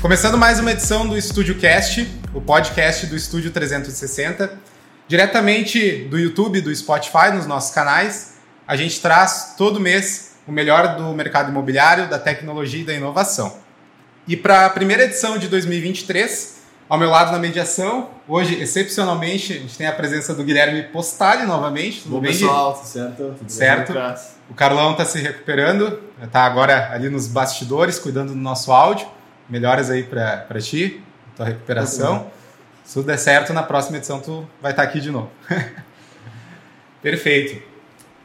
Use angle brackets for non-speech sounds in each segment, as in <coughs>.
Começando mais uma edição do Estúdio Cast, o podcast do Estúdio 360, diretamente do YouTube, do Spotify, nos nossos canais. A gente traz todo mês o melhor do mercado imobiliário, da tecnologia e da inovação. E para a primeira edição de 2023, ao meu lado na mediação, hoje, excepcionalmente, a gente tem a presença do Guilherme Postali novamente. Tudo Bom, bem, pessoal, tudo certo? Tudo certo. O Carlão está se recuperando, está agora ali nos bastidores, cuidando do nosso áudio. Melhoras aí para ti, tua recuperação. Se tudo der certo, na próxima edição tu vai estar tá aqui de novo. <laughs> Perfeito.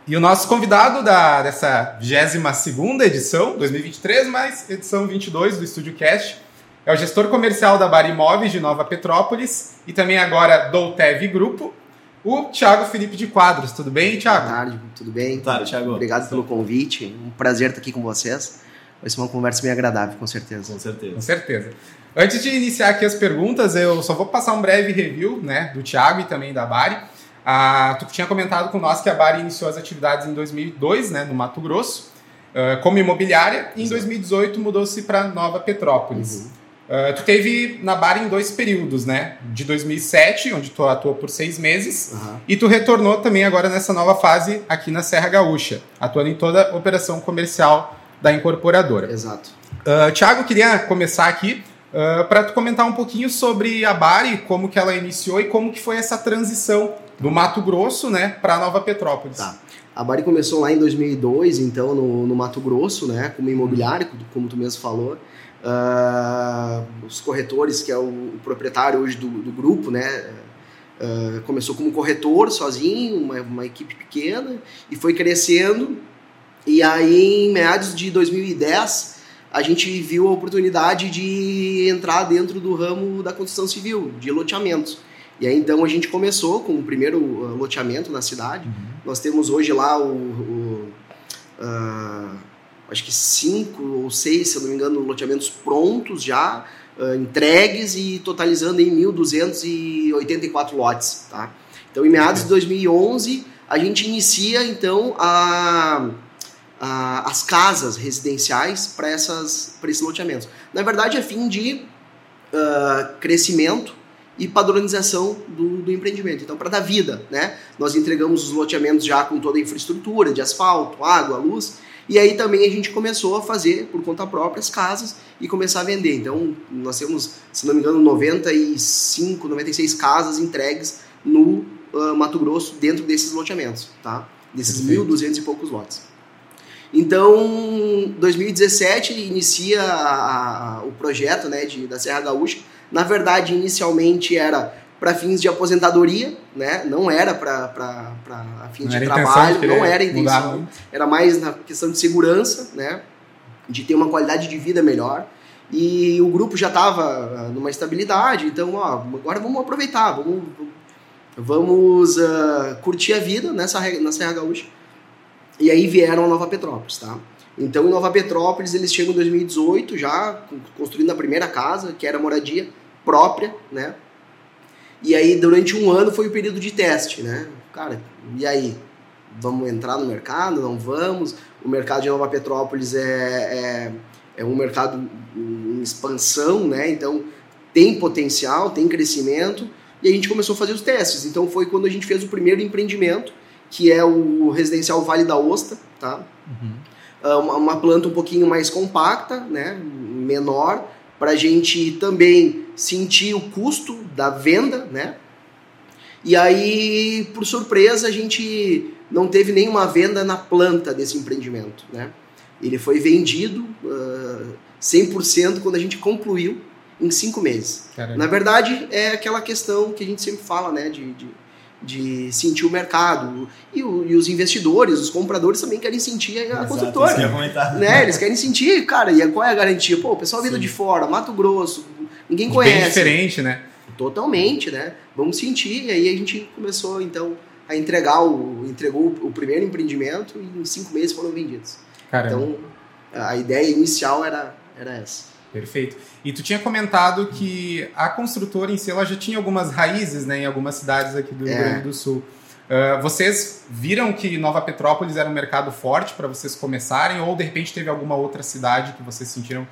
E o nosso convidado da, dessa 22 edição, 2023, mais edição 22 do Estúdio Cast, é o gestor comercial da Bar Imóveis de Nova Petrópolis e também agora do Tev Grupo, o Thiago Felipe de Quadros. Tudo bem, Thiago? Boa tarde, tudo bem? Boa tarde, Thiago. Obrigado pelo convite. Um prazer estar aqui com vocês. Vai ser uma conversa bem agradável, com certeza. Com certeza. Com certeza. Antes de iniciar aqui as perguntas, eu só vou passar um breve review né, do Thiago e também da Bari. Ah, tu tinha comentado com nós que a Bari iniciou as atividades em 2002, né, no Mato Grosso, uh, como imobiliária, e em 2018 mudou-se para Nova Petrópolis. Uhum. Uh, tu teve na Bar em dois períodos, né? De 2007, onde tu atuou por seis meses, uhum. e tu retornou também agora nessa nova fase aqui na Serra Gaúcha, atuando em toda a operação comercial da incorporadora. Exato. Uh, Tiago, queria começar aqui uh, para tu comentar um pouquinho sobre a Bari, como que ela iniciou e como que foi essa transição do Mato Grosso, né, para Nova Petrópolis. Tá. A Bari começou lá em 2002, então, no, no Mato Grosso, né, como imobiliário, como tu mesmo falou. Uh, os corretores, que é o, o proprietário hoje do, do grupo, né? Uh, começou como corretor sozinho, uma, uma, equipe pequena, e foi crescendo. E aí, em meados de 2010, a gente viu a oportunidade de entrar dentro do ramo da construção civil, de loteamentos. E aí, então, a gente começou com o primeiro uh, loteamento na cidade. Uhum. Nós temos hoje lá o, o acho que cinco ou seis, se eu não me engano, loteamentos prontos já, uh, entregues e totalizando em 1.284 lotes, tá? Então, em meados de 2011, a gente inicia, então, a, a as casas residenciais para esses loteamentos. Na verdade, é fim de uh, crescimento e padronização do, do empreendimento. Então, para dar vida, né? Nós entregamos os loteamentos já com toda a infraestrutura de asfalto, água, luz, e aí também a gente começou a fazer por conta própria as casas e começar a vender. Então, nós temos, se não me engano, 95, 96 casas entregues no uh, Mato Grosso dentro desses loteamentos, tá? Desses 1.200 e poucos lotes. Então, 2017 inicia a, a, o projeto né, de, da Serra Gaúcha. Na verdade, inicialmente era para fins de aposentadoria, né? Não era para fins não de trabalho, de não era intenção. Era mais na questão de segurança, né? De ter uma qualidade de vida melhor. E o grupo já estava ah, numa estabilidade, então, ó, agora vamos aproveitar, vamos, vamos uh, curtir a vida nessa na Serra Gaúcha. E aí vieram a Nova Petrópolis, tá? Então, em Nova Petrópolis, eles chegam em 2018 já construindo a primeira casa, que era moradia própria, né? E aí, durante um ano, foi o período de teste, né? Cara, e aí? Vamos entrar no mercado? Não vamos? O mercado de Nova Petrópolis é, é, é um mercado em expansão, né? Então, tem potencial, tem crescimento. E a gente começou a fazer os testes. Então, foi quando a gente fez o primeiro empreendimento, que é o residencial Vale da Osta, tá? Uhum. Ah, uma, uma planta um pouquinho mais compacta, né? Menor, para a gente também sentir o custo da venda, né? E aí, por surpresa, a gente não teve nenhuma venda na planta desse empreendimento, né? Ele foi vendido uh, ah, 100% quando a gente concluiu em cinco meses. Caramba. Na verdade, é aquela questão que a gente sempre fala, né? De, de de sentir o mercado. E, o, e, os investidores, os compradores também querem sentir a Exato, construtora. Né? Eles querem sentir, cara, e qual é a garantia? Pô, o pessoal vindo de fora, Mato Grosso, ninguém conhece. Bem diferente, né? Totalmente, né? Vamos sentir, e aí a gente começou, então, a entregar o. entregou o primeiro empreendimento e em cinco meses foram vendidos. Caramba. Então, a ideia inicial era, era essa. Perfeito. E tu tinha comentado que a construtora em si ela já tinha algumas raízes né, em algumas cidades aqui do Rio é. Grande do Sul. Uh, vocês viram que Nova Petrópolis era um mercado forte para vocês começarem ou de repente teve alguma outra cidade que vocês sentiram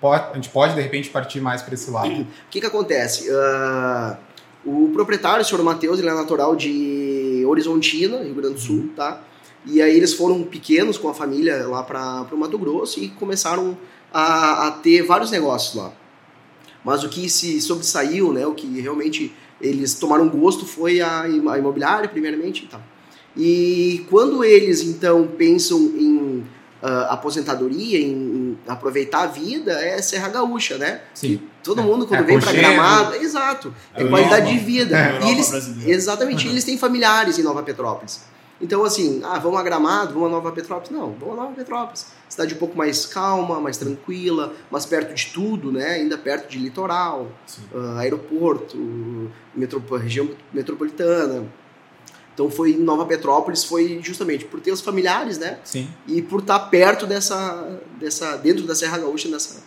pode, a gente pode de repente partir mais para esse lado. O que, que acontece? Uh, o proprietário, o senhor Matheus, ele é natural de Horizontina, Rio Grande do Sul, uhum. tá? E aí eles foram pequenos com a família lá para o Mato Grosso e começaram a, a, ter vários negócios lá. Mas o que se sobressaiu, né, o que realmente eles tomaram gosto foi a, imobiliária, primeiramente. Então. E quando eles, então, pensam em uh, aposentadoria, em, em, aproveitar a vida, é Serra Gaúcha, né? Sim. todo mundo, quando é, vem para Gramado, exato, é, é qualidade de vida. É. E eles, exatamente, eles têm familiares em Nova Petrópolis. Então, assim, ah, vamos a Gramado, vamos a Nova Petrópolis? Não, vamos a Nova Petrópolis. Cidade um pouco mais calma, mais tranquila, mais perto de tudo, né? Ainda perto de litoral, uh, aeroporto, região metropolitana. Então foi em Nova Petrópolis foi justamente por ter os familiares, né? Sim. E por estar perto dessa, dessa dentro da Serra Gaúcha nessa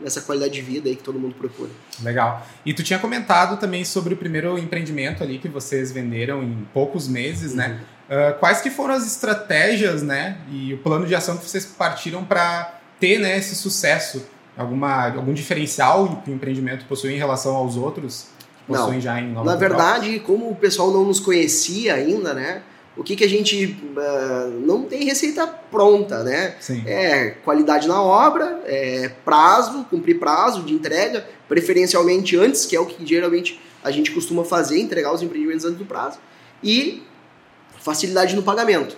nessa qualidade de vida aí que todo mundo procura. Legal. E tu tinha comentado também sobre o primeiro empreendimento ali que vocês venderam em poucos meses, né? uhum. né? Uh, quais que foram as estratégias, né, e o plano de ação que vocês partiram para ter, né, esse sucesso? Alguma, algum diferencial que o empreendimento possui em relação aos outros que possuem não. já em Nova Na verdade, como o pessoal não nos conhecia ainda, né, o que, que a gente uh, não tem receita pronta, né? Sim. É qualidade na obra, é prazo, cumprir prazo de entrega, preferencialmente antes, que é o que geralmente a gente costuma fazer, entregar os empreendimentos antes do prazo, e facilidade no pagamento.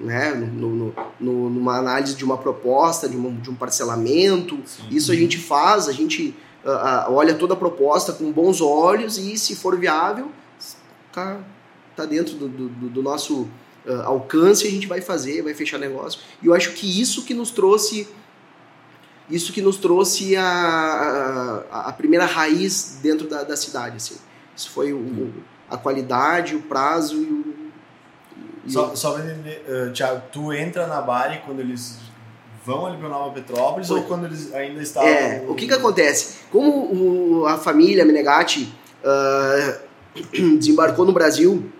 Né? No, no, no, numa análise de uma proposta, de, uma, de um parcelamento, Sim. isso a gente faz, a gente uh, uh, olha toda a proposta com bons olhos e, se for viável, tá, tá dentro do, do, do nosso uh, alcance, a gente vai fazer, vai fechar negócio. E eu acho que isso que nos trouxe isso que nos trouxe a, a, a primeira raiz dentro da, da cidade. Assim. Isso foi o, a qualidade, o prazo e o, só, só pra entender, uh, Thiago, tu entra na Bari quando eles vão ali para Nova Petrópolis Foi. ou quando eles ainda estavam... É, o que que acontece? Como o, a família Menegatti uh, <clears throat> desembarcou no Brasil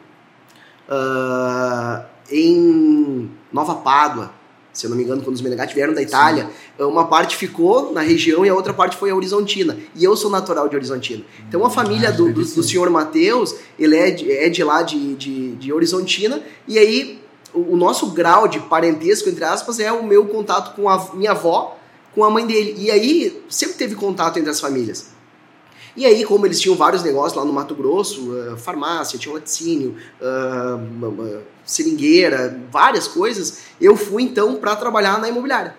uh, em Nova Pádua, se eu não me engano, quando os Menegatti vieram da Itália, Sim. uma parte ficou na região e a outra parte foi a Horizontina. E eu sou natural de Horizontina. Então a família ah, do, do, do, senhor Mateus, ele é de, é de lá de, de, de Horizontina, e aí o, o, nosso grau de parentesco, entre aspas, é o meu contato com a minha avó, com a mãe dele. E aí sempre teve contato entre as famílias. E aí, como eles tinham vários negócios lá no Mato Grosso, uh, farmácia, tinha laticínio, uh, seringueira, várias coisas, eu fui então para trabalhar na imobiliária.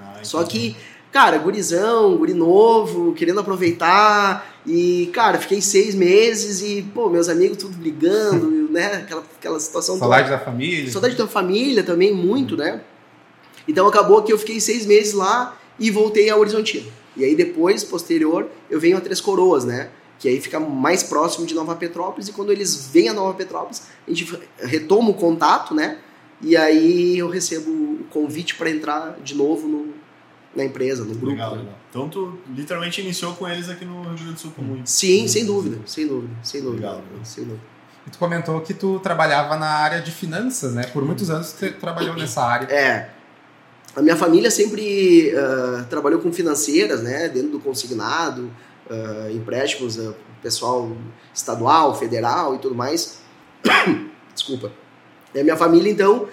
Ah, Só que, cara, gurizão, guri novo, querendo aproveitar, e, cara, fiquei seis meses e, pô, meus amigos tudo ligando, <laughs> né? Aquela, aquela situação. Saudade toda. da família. Saudade da família também, muito, né? Então acabou que eu fiquei seis meses lá e voltei a Horizontina. E aí depois, posterior, eu venho a Três Coroas, né? Que aí fica mais próximo de Nova Petrópolis e quando eles vêm a Nova Petrópolis, a gente retoma o contato, né? E aí eu recebo o convite para entrar de novo no, na empresa, no grupo. Legal, né? legal. Então tu literalmente iniciou com eles aqui no Rio Grande do Sul com muito. Sim, sem dúvida, sem dúvida, sem dúvida. Legal, sem dúvida. E tu comentou que tu trabalhava na área de finanças, né? Por muitos anos tu trabalhou nessa área. É, a minha família sempre uh, trabalhou com financeiras, né, dentro do consignado, uh, empréstimos, uh, pessoal estadual, federal e tudo mais. <coughs> Desculpa. E a minha família, então,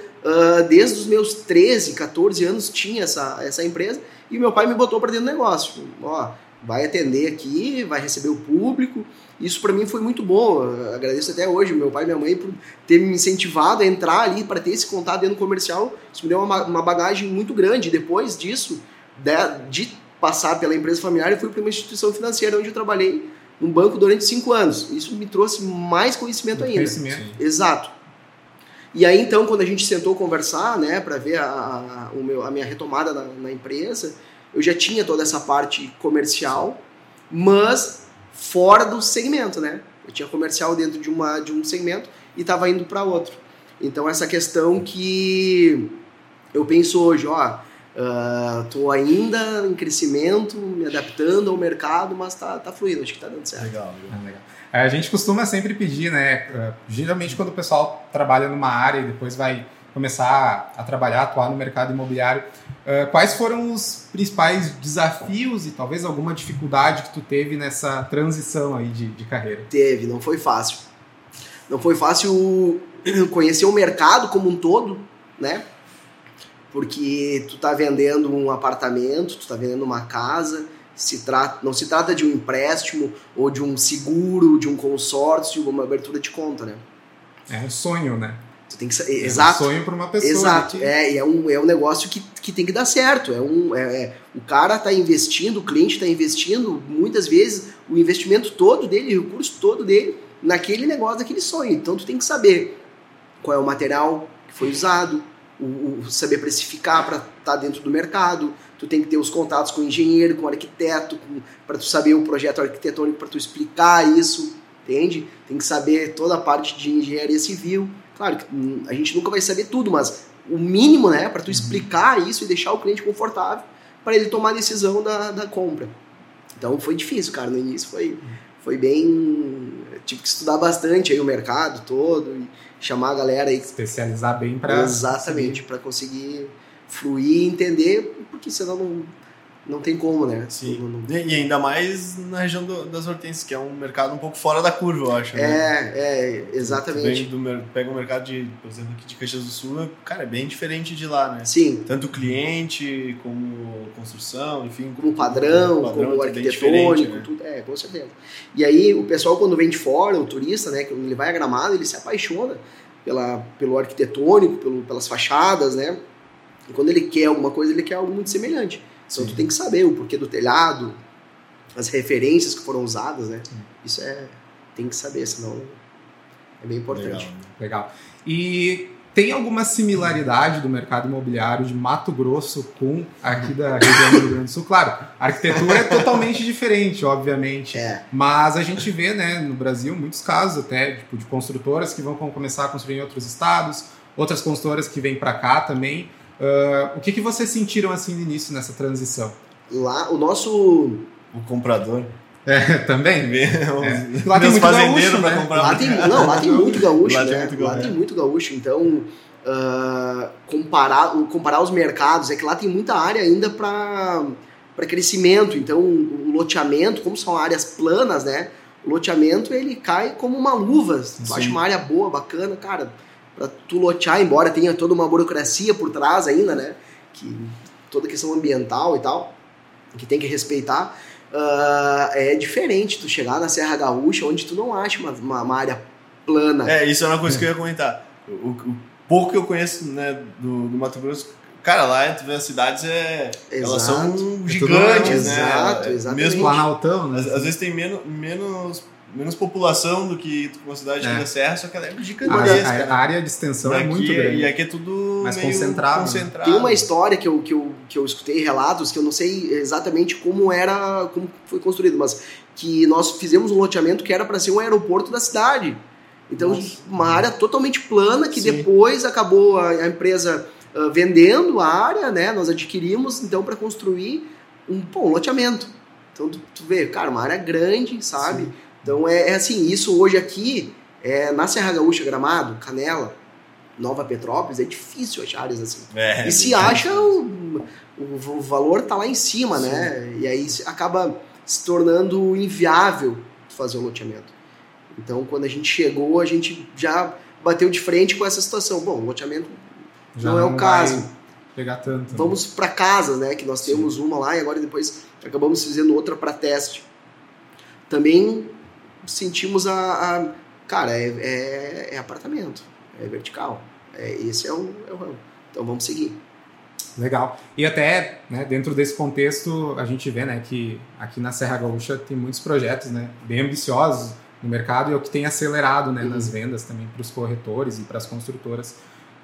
desde os meus 13, 14 anos, tinha essa, essa empresa e meu pai me botou para dentro do negócio. Ó, vai atender aqui, vai receber o público. Isso para mim foi muito bom. Eu agradeço até hoje meu pai e minha mãe por ter me incentivado a entrar ali para ter esse contato dentro do comercial. Isso me deu uma, uma bagagem muito grande. Depois disso, de, de passar pela empresa familiar, eu fui para uma instituição financeira onde eu trabalhei num banco durante cinco anos. Isso me trouxe mais conhecimento ainda. Conhecimento. Exato. E aí então, quando a gente sentou conversar, né, para ver a, a, o meu, a minha retomada na, na empresa, eu já tinha toda essa parte comercial, mas fora do segmento, né? Eu tinha comercial dentro de, uma, de um segmento e estava indo para outro. Então essa questão que eu penso hoje, ó, uh, ainda em crescimento, me adaptando ao mercado, mas tá, tá fluindo, acho que tá dando certo. Legal, legal. Legal. É, a gente costuma sempre pedir, né? Uh, geralmente quando o pessoal trabalha numa área e depois vai começar a trabalhar, atuar no mercado imobiliário. Uh, quais foram os principais desafios e talvez alguma dificuldade que tu teve nessa transição aí de, de carreira? Teve, não foi fácil. Não foi fácil <clears throat> conhecer o mercado como um todo, né? Porque tu tá vendendo um apartamento, tu tá vendendo uma casa, se trata, não se trata de um empréstimo ou de um seguro, de um consórcio, uma abertura de conta, né? É um sonho, né? Tu tem que, é exato. um sonho para uma pessoa. Exato. Que... É, é, um, é um negócio que, que tem que dar certo. É um, é, é, o cara está investindo, o cliente está investindo, muitas vezes, o investimento todo dele, o recurso todo dele, naquele negócio, naquele sonho. Então tu tem que saber qual é o material que foi usado, o, o saber precificar para estar tá dentro do mercado. Tu tem que ter os contatos com o engenheiro, com o arquiteto, para tu saber o projeto arquitetônico, para tu explicar isso, entende? Tem que saber toda a parte de engenharia civil. Claro que hum, a gente nunca vai saber tudo, mas o mínimo, né, para tu uhum. explicar isso e deixar o cliente confortável para ele tomar a decisão da, da compra. Então foi difícil, cara, no início foi, foi bem. Tive que estudar bastante aí o mercado todo e chamar a galera aí. Especializar bem para. Exatamente, para conseguir fluir e entender, porque senão não, não tem como, né? Sim. Não, não... E ainda mais na região do, das hortênsias, que é um mercado um pouco fora da curva, eu acho. Né? É, é, exatamente. Do, pega o mercado de, por exemplo, aqui de Caxias do Sul, cara, é bem diferente de lá, né? Sim. Tanto cliente, como construção, enfim. Como padrão, padrão como arquitetônico, né? tudo. É, com certeza. E aí, o pessoal, quando vem de fora, o turista, né, quando ele vai a Gramado, ele se apaixona pela, pelo arquitetônico, pelo, pelas fachadas, né? E quando ele quer alguma coisa, ele quer algo muito semelhante. Então Sim. tu tem que saber o porquê do telhado, as referências que foram usadas, né? Sim. Isso é tem que saber, senão é bem importante. Legal. Legal. E tem alguma similaridade do mercado imobiliário de Mato Grosso com aqui da região do Rio Grande do Sul? Claro, a arquitetura é totalmente diferente, obviamente. É. Mas a gente vê, né, no Brasil, muitos casos até tipo, de construtoras que vão começar a construir em outros estados, outras construtoras que vêm para cá também. Uh, o que, que vocês sentiram assim no início nessa transição? Lá, o nosso. O comprador. É, <laughs> também? É. <laughs> Lá tem muito gaúcho, né? comprar lá tem, Não, lá tem muito gaúcho, lá, né? tem, muito lá tem muito gaúcho. Então, uh, comparar, comparar os mercados, é que lá tem muita área ainda para para crescimento. Então, o loteamento, como são áreas planas, né? O loteamento ele cai como uma luva. Tu acha uma área boa, bacana, cara para tu lotear, embora tenha toda uma burocracia por trás ainda, né? Que toda a questão ambiental e tal, que tem que respeitar. Uh, é diferente tu chegar na Serra Gaúcha, onde tu não acha uma, uma, uma área plana. É, isso é uma coisa que eu ia comentar. O, o pouco que eu conheço né, do, do Mato Grosso, cara, lá tu vê as cidades, é, elas são é gigantes, né? Exato, exatamente. Mesmo Planaltão, né? Às, às vezes tem menos, menos menos população do que uma cidade é. da Serra, só que ela é gigantesca. A, a, a área de extensão é muito grande. E aqui é tudo mais concentrado, concentrado. Tem uma história que eu, que, eu, que eu escutei relatos, que eu não sei exatamente como era, como foi construído, mas que nós fizemos um loteamento que era para ser um aeroporto da cidade. Então, Nossa. uma área totalmente plana que Sim. depois acabou a, a empresa uh, vendendo a área, né? Nós adquirimos então para construir um, pô, um loteamento. Então tu, tu, vê, cara, uma área grande, sabe? Sim então é, é assim, isso hoje aqui, é, na Serra Gaúcha Gramado, Canela, Nova Petrópolis, é difícil achar áreas assim. É, e se acha, o, o, valor tá lá em cima, Sim. né? E aí acaba se tornando inviável fazer o loteamento. Então, quando a gente chegou, a gente já bateu de frente com essa situação. Bom, o loteamento já não é o caso. Pegar tanto. Né? Vamos para casas, né? Que nós temos Sim. uma lá e agora depois acabamos fazendo outra para teste. Também sentimos a. a cara, é, é, é, apartamento, é vertical. É, esse é o, é o ramo. Então vamos seguir. Legal. E até né, dentro desse contexto, a gente vê né, que aqui na Serra Gaúcha tem muitos projetos né, bem ambiciosos no mercado e é o que tem acelerado né, uhum. nas vendas também para os corretores e para as construtoras.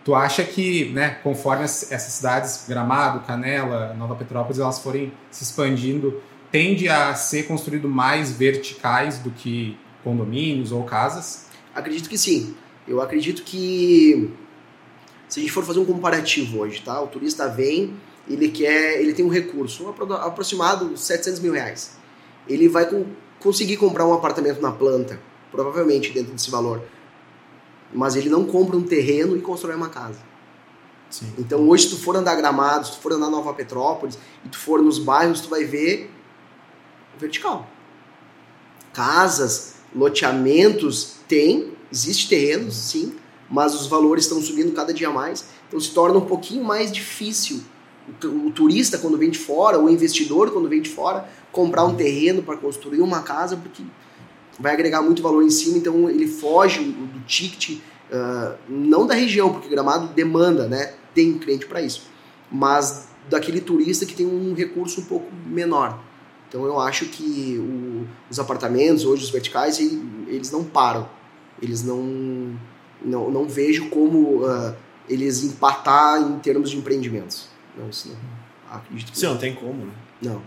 Tu acha que, né, conforme essas cidades, Gramado, Canela, Nova Petrópolis, elas forem se expandindo, tende a ser construído mais verticais do que condomínios ou casas? Acredito que sim. Eu acredito que se a gente for fazer um comparativo hoje, tá? O turista vem, ele quer, ele tem um recurso, um aproximado 700 mil reais. Ele vai com, conseguir comprar um apartamento na planta, provavelmente dentro desse valor. Mas ele não compra um terreno e constrói uma casa. Sim. Então hoje, se tu for andar Gramado, se tu for andar Nova Petrópolis, e tu for nos bairros, tu vai ver vertical. Casas, loteamentos, tem, existe terrenos, sim, mas os valores estão subindo cada dia mais, então se torna um pouquinho mais difícil o, turista quando vem de fora, o investidor quando vem de fora, comprar um terreno para construir uma casa, porque vai agregar muito valor em cima, então ele foge do ticket, uh, não da região, porque Gramado demanda, né? Tem cliente para isso, mas daquele turista que tem um recurso um pouco menor. Então eu acho que o, os apartamentos, hoje os verticais, eles não param. Eles não. Não, não vejo como uh, eles empatar em termos de empreendimentos. Não, isso não. Acredito que Sim, não tem como, né? Não.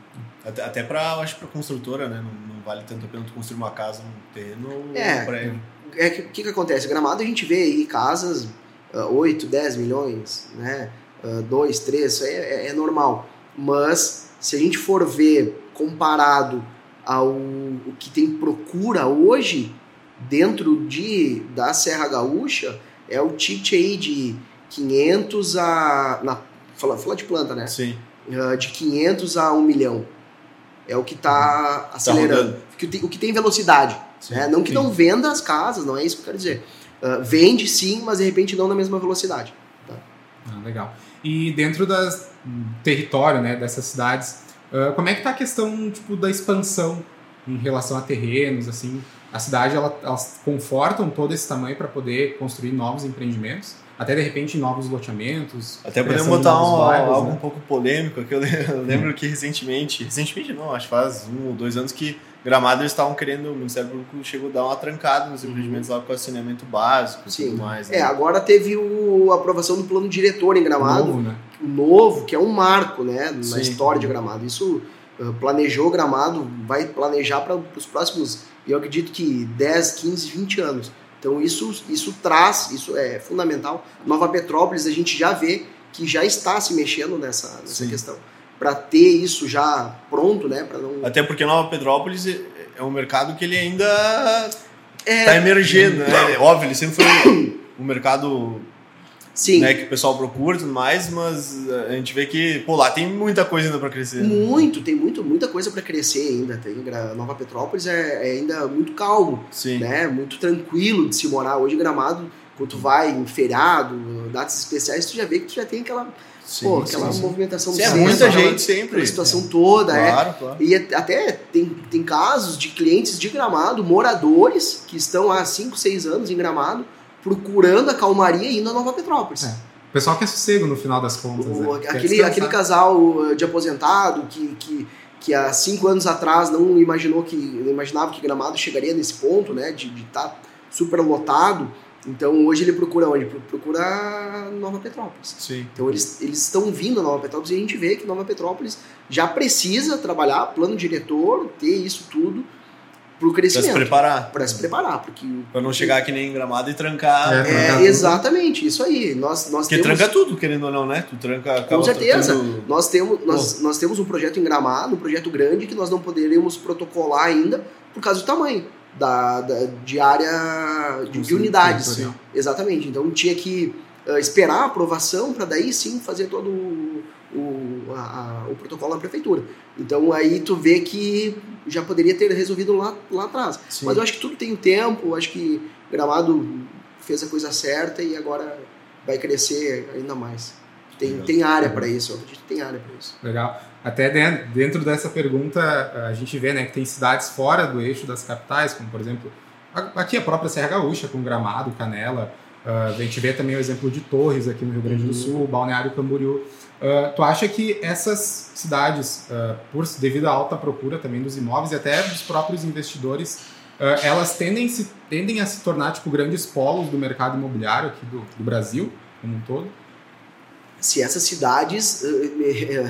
Até, até para, acho para construtora, né? Não, não, vale tanto a pena tu construir uma casa um terreno é, prédio. É que o que, que acontece? Gramado a gente vê aí casas uh, 8, 10 milhões, né? Uh, 2, 3, isso aí é, é, normal. Mas se a gente for ver comparado ao o que tem procura hoje dentro de da Serra Gaúcha, é o ticket aí de 500 a na fala, fala de planta, né? Sim. Uh, de 500 a 1 milhão. É o que está tá acelerando. Tá o, que tem, o que tem velocidade. né? Não que sim. não venda as casas, não é isso que eu quero dizer. Uh, vende sim, mas de repente não na mesma velocidade. Tá? Ah, legal. E dentro do território né, dessas cidades, uh, como é que está a questão tipo, da expansão em relação a terrenos, assim? A cidade, ela, elas confortam todo esse tamanho para poder construir novos empreendimentos? até de repente novos loteamentos. Até podemos botar um, bairros, algo né? um pouco polêmico aqui. Eu lembro hum. que recentemente, recentemente não, acho que faz um ou dois anos que Gramado eles estavam querendo, o Ministério Público chegou a dar uma trancada nos uhum. empreendimentos lá com saneamento básico e tudo mais. Né? É, agora teve o, a aprovação do plano diretor em Gramado. O novo, né? Novo, que é um marco né, na Sim. história de Gramado. Isso uh, planejou Gramado, vai planejar para os próximos, eu acredito que 10, 15, 20 anos. Então isso, isso traz, isso é fundamental. Nova Petrópolis a gente já vê que já está se mexendo nessa, nessa questão. Para ter isso já pronto, né? não... Até porque Nova Petrópolis é, é um mercado que ele ainda está é... emergendo, né? Óbvio, ele sempre foi um mercado Sim. Né, que o pessoal procura e tudo mais, mas a gente vê que, pô, lá tem muita coisa ainda para crescer. Muito, tem muito, muita coisa para crescer ainda. Tem, Nova Petrópolis é, é, ainda muito calmo, Sim. né? Muito tranquilo de se morar. Hoje Gramado, quando tu vai em feriado, datas especiais, tu já vê que tu já tem aquela Sim, Pô, aquela sim, movimentação sim. É muita gente sempre. A situação é. toda, claro, é. Claro. E até tem, tem casos de clientes de Gramado, moradores, que estão há 5, 6 anos em Gramado, procurando a calmaria e indo a Nova Petrópolis. É. O pessoal quer sossego no final das contas. O, né? aquele, aquele casal de aposentado que, que, que há cinco anos atrás não imaginou que não imaginava que Gramado chegaria nesse ponto, né? De estar tá super lotado. Então hoje ele procura onde? Procura Nova Petrópolis. Sim. Então eles, eles estão vindo a Nova Petrópolis e a gente vê que Nova Petrópolis já precisa trabalhar plano diretor, ter isso tudo pro crescimento. Pra se preparar. Pra se preparar, porque... Pra não chegar aqui nem em Gramado e trancar. É, é exatamente, isso aí. Nós, nós porque temos... tranca tudo, querendo ou não, né? Tu tranca... Com certeza. Nós, temos, nós, nós temos um projeto em Gramado, um projeto grande, que nós não poderíamos protocolar ainda por causa do tamanho. Da, da de área de, de unidades. Sim. Exatamente. Então tinha que uh, esperar a aprovação para daí sim fazer todo o, o, a, a, o protocolo na prefeitura. Então aí tu vê que já poderia ter resolvido lá, lá atrás. Sim. Mas eu acho que tudo tem tempo, acho que Gramado fez a coisa certa e agora vai crescer ainda mais. Tem, tem área para isso, eu acredito que tem área para isso. Legal. Até dentro dessa pergunta, a gente vê né, que tem cidades fora do eixo das capitais, como por exemplo, aqui a própria Serra Gaúcha, com Gramado, Canela. Uh, a gente vê também o exemplo de Torres aqui no Rio Grande do uhum. Sul, Balneário Camboriú. Uh, tu acha que essas cidades, uh, por devido à alta procura também dos imóveis e até dos próprios investidores, elas tendem, se, tendem a se tornar tipo grandes polos do mercado imobiliário aqui do, do Brasil como um todo? Se essas cidades,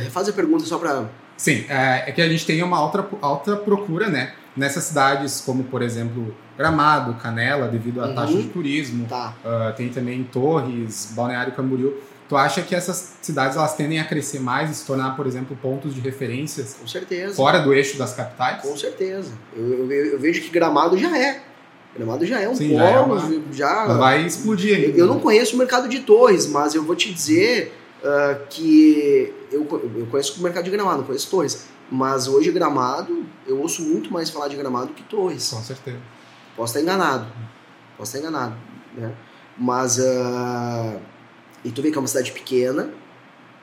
refaz a pergunta só para Sim, é, é, que a gente tem uma alta, alta procura, né? Nessas cidades como, por exemplo, Gramado, Canela, devido à uhum. taxa de turismo. Tá. Uh, tem também Torres, Balneário Camboriú. Tu acha que essas cidades elas tendem a crescer mais e se tornar, por exemplo, pontos de referências? Com certeza. Fora do eixo das capitais? Com certeza. Eu, eu, eu vejo que Gramado já é. Gramado já é um Sim, polo, já é uma- já Vai explodir ainda. eu não conheço o mercado de Torres, mas eu vou te dizer ah, que eu, eu conheço o mercado de Gramado, não conheço Torres. Mas hoje Gramado, eu ouço muito mais falar de Gramado que Torres. Com certeza. Posso estar enganado. Posso estar enganado. Né? Mas. ah, e tu vê que é uma cidade pequena,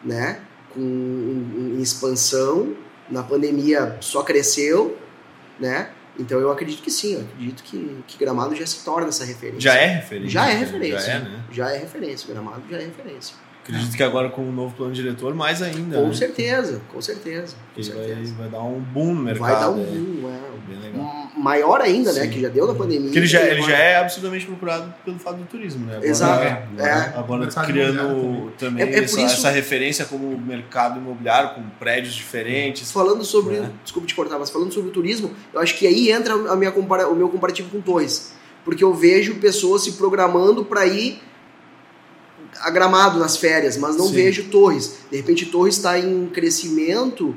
né? Com em, em expansão. Na pandemia só cresceu, né? Então eu acredito que sim, eu acredito que, que Gramado já se torna essa referência. Já é referência. Já é né? referência. Já é, né? Já é referência, Gramado já é referência. Acredito que agora com o novo plano diretor, mais ainda. Com né? certeza, com certeza. Com Que vai, certeza. vai dar um boom no mercado. Vai dar um é. boom, é. Bem legal. Maior ainda, né? Sim. Que já deu na pandemia. Porque ele já, ele já é absurdamente procurado pelo fato do turismo, né? Agora, Exato, é. é. Agora criando imobiliário também, É- é essa, isso- essa referência como mercado imobiliário, com prédios diferentes. Falando sobre. É. Desculpa te cortar, mas falando sobre o turismo, eu acho que aí entra a minha compara, o meu comparativo com Torres. Porque eu vejo pessoas se programando para ir a Gramado nas férias, mas não Sim. vejo Torres. De repente, Torres está em crescimento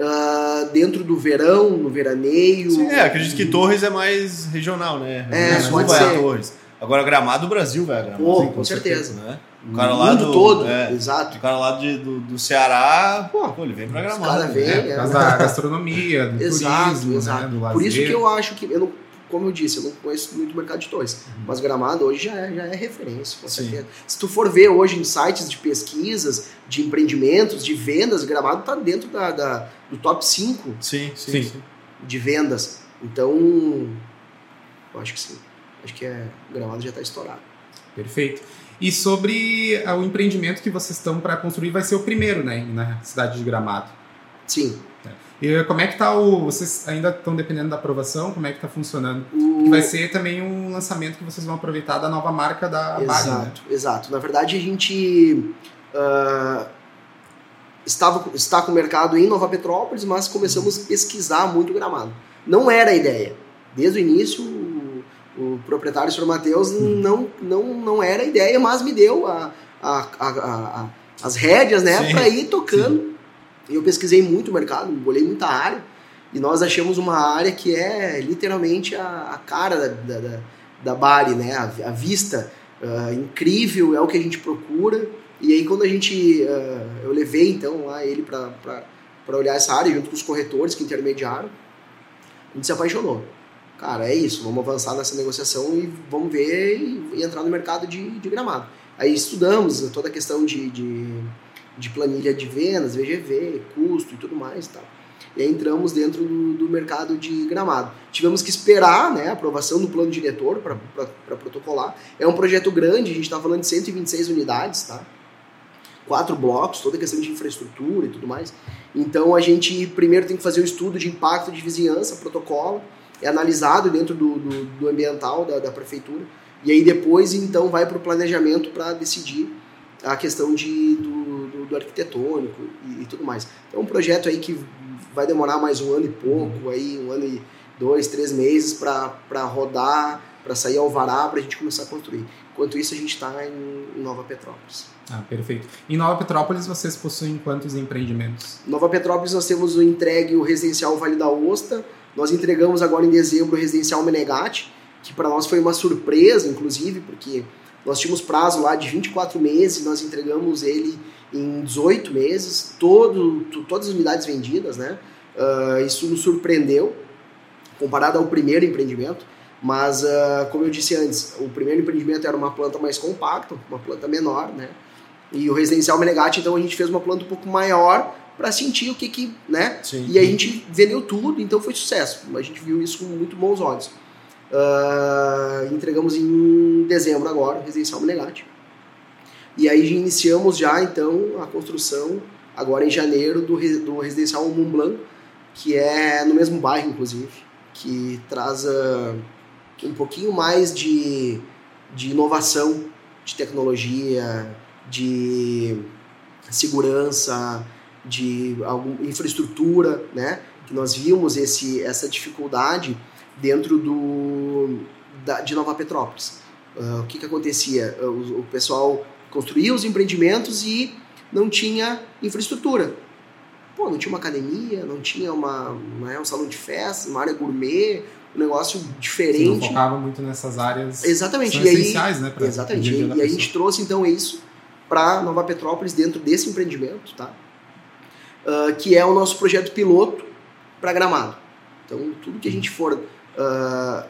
ah, dentro do verão, no veraneio. Sim, é, acredito que Torres é mais regional, né? É, O Sul pode vai a ser. Torres. Agora Gramado, o Brasil a Gramado. Pô, Sim, com certeza. Né? O cara lá mundo do, todo, é, exato. o cara lá de- do, do Ceará, Pô, ele vem pra Gramado. cara né? vem, É, por causa da gastronomia, do Exato, turismo, exato. né? Do lazer. Por isso que eu acho que, eu não, como eu disse, eu não conheço muito o mercado de Torres, mas Gramado hoje já é, já é referência, com Sim. certeza. Se tu for ver hoje em sites de pesquisas, de empreendimentos, de vendas, Gramado está dentro da, da- do top 5 Sim, sim, Sim. de vendas. Então, eu acho que sim. Acho que é, Gramado já está estourado. Perfeito. E sobre ah, o empreendimento que vocês estão para construir, vai ser o primeiro, né? Na cidade de Gramado. Sim. E como é que tá o. Vocês ainda estão dependendo da aprovação? Como é que tá funcionando? O- vai ser também um lançamento que vocês vão aproveitar da nova marca da Bari, né? Exato, exato. Na verdade, a gente ah, estava, está com o mercado em Nova Petrópolis, mas começamos a pesquisar muito Gramado. Não era a ideia. Desde o início, o, o proprietário, o Sr. Matheus, não, não, não era a ideia, mas me deu a, a, a- as rédeas né, Sim, para ir tocando. E eu pesquisei muito o mercado, olhei muita área, e nós achamos uma área que é literalmente a, cara da, da, da, Bari, né? a, vista ah, incrível, é o que a gente procura. E aí quando a gente, ah, eu levei então lá ele para olhar essa área junto com os corretores que intermediaram, a gente se apaixonou. Cara, é isso, vamos avançar nessa negociação e vamos ver e, e entrar no mercado de, de gramado. Aí estudamos toda a questão de, de, de planilha de vendas, VGV, custo e tudo mais e tal. E aí entramos dentro do, do mercado de gramado. Tivemos que esperar né, a aprovação do plano diretor para protocolar. É um projeto grande, a gente está falando de 126 unidades, tá? Quatro blocos, toda a questão de infraestrutura e tudo mais. Então a gente primeiro tem que fazer o estudo de impacto de vizinhança, protocolo, é analisado dentro do, do, do ambiental da, da prefeitura, e aí depois então vai para o planejamento para decidir a questão de, do, do, do arquitetônico e, e tudo mais. Então é um projeto aí que vai demorar mais um ano e pouco, aí um ano e dois, três meses para rodar, para sair alvará, para a gente começar a construir. Enquanto isso a gente está em Nova Petrópolis. Ah, perfeito. Em Nova Petrópolis, vocês possuem quantos empreendimentos? Nova Petrópolis nós temos o entregue o residencial Vale da Osta. Nós entregamos agora em dezembro o residencial Menegatti, que para nós foi uma surpresa, inclusive, porque nós tínhamos prazo lá de 24 meses, nós entregamos ele em 18 meses, todo, to- todas as unidades vendidas, né? Ah, isso nos surpreendeu, comparado ao primeiro empreendimento. Mas, ah, como eu disse antes, o primeiro empreendimento era uma planta mais compacta, uma planta menor, né? E o residencial Menegatti, então a gente fez uma planta um pouco maior para sentir o que que, né? Sim. E a gente vendeu tudo, então foi sucesso. A gente viu isso com muito bons olhos. Ah, entregamos em dezembro agora, o residencial Menegatti. E aí iniciamos já então a construção, agora em janeiro, do, do residencial Mont Blanc, que é no mesmo bairro, inclusive, que traz ah, um pouquinho mais de, de inovação, de tecnologia, de segurança, de algum, infraestrutura, né? Que nós vimos esse, essa dificuldade dentro do, da, de Nova Petrópolis. Ah, o que, que acontecia? Ah, O, o pessoal construía os empreendimentos e não tinha infraestrutura. Pô, não tinha uma academia, não tinha uma, né, um salão de festa, uma área gourmet, um negócio diferente. Você focava muito nessas áreas exatamente. E essenciais, aí, né? Pra exatamente. E, e a gente trouxe então isso para Nova Petrópolis dentro desse empreendimento, tá? Uh, que é o nosso projeto piloto para Gramado. Então, tudo que a gente for uh,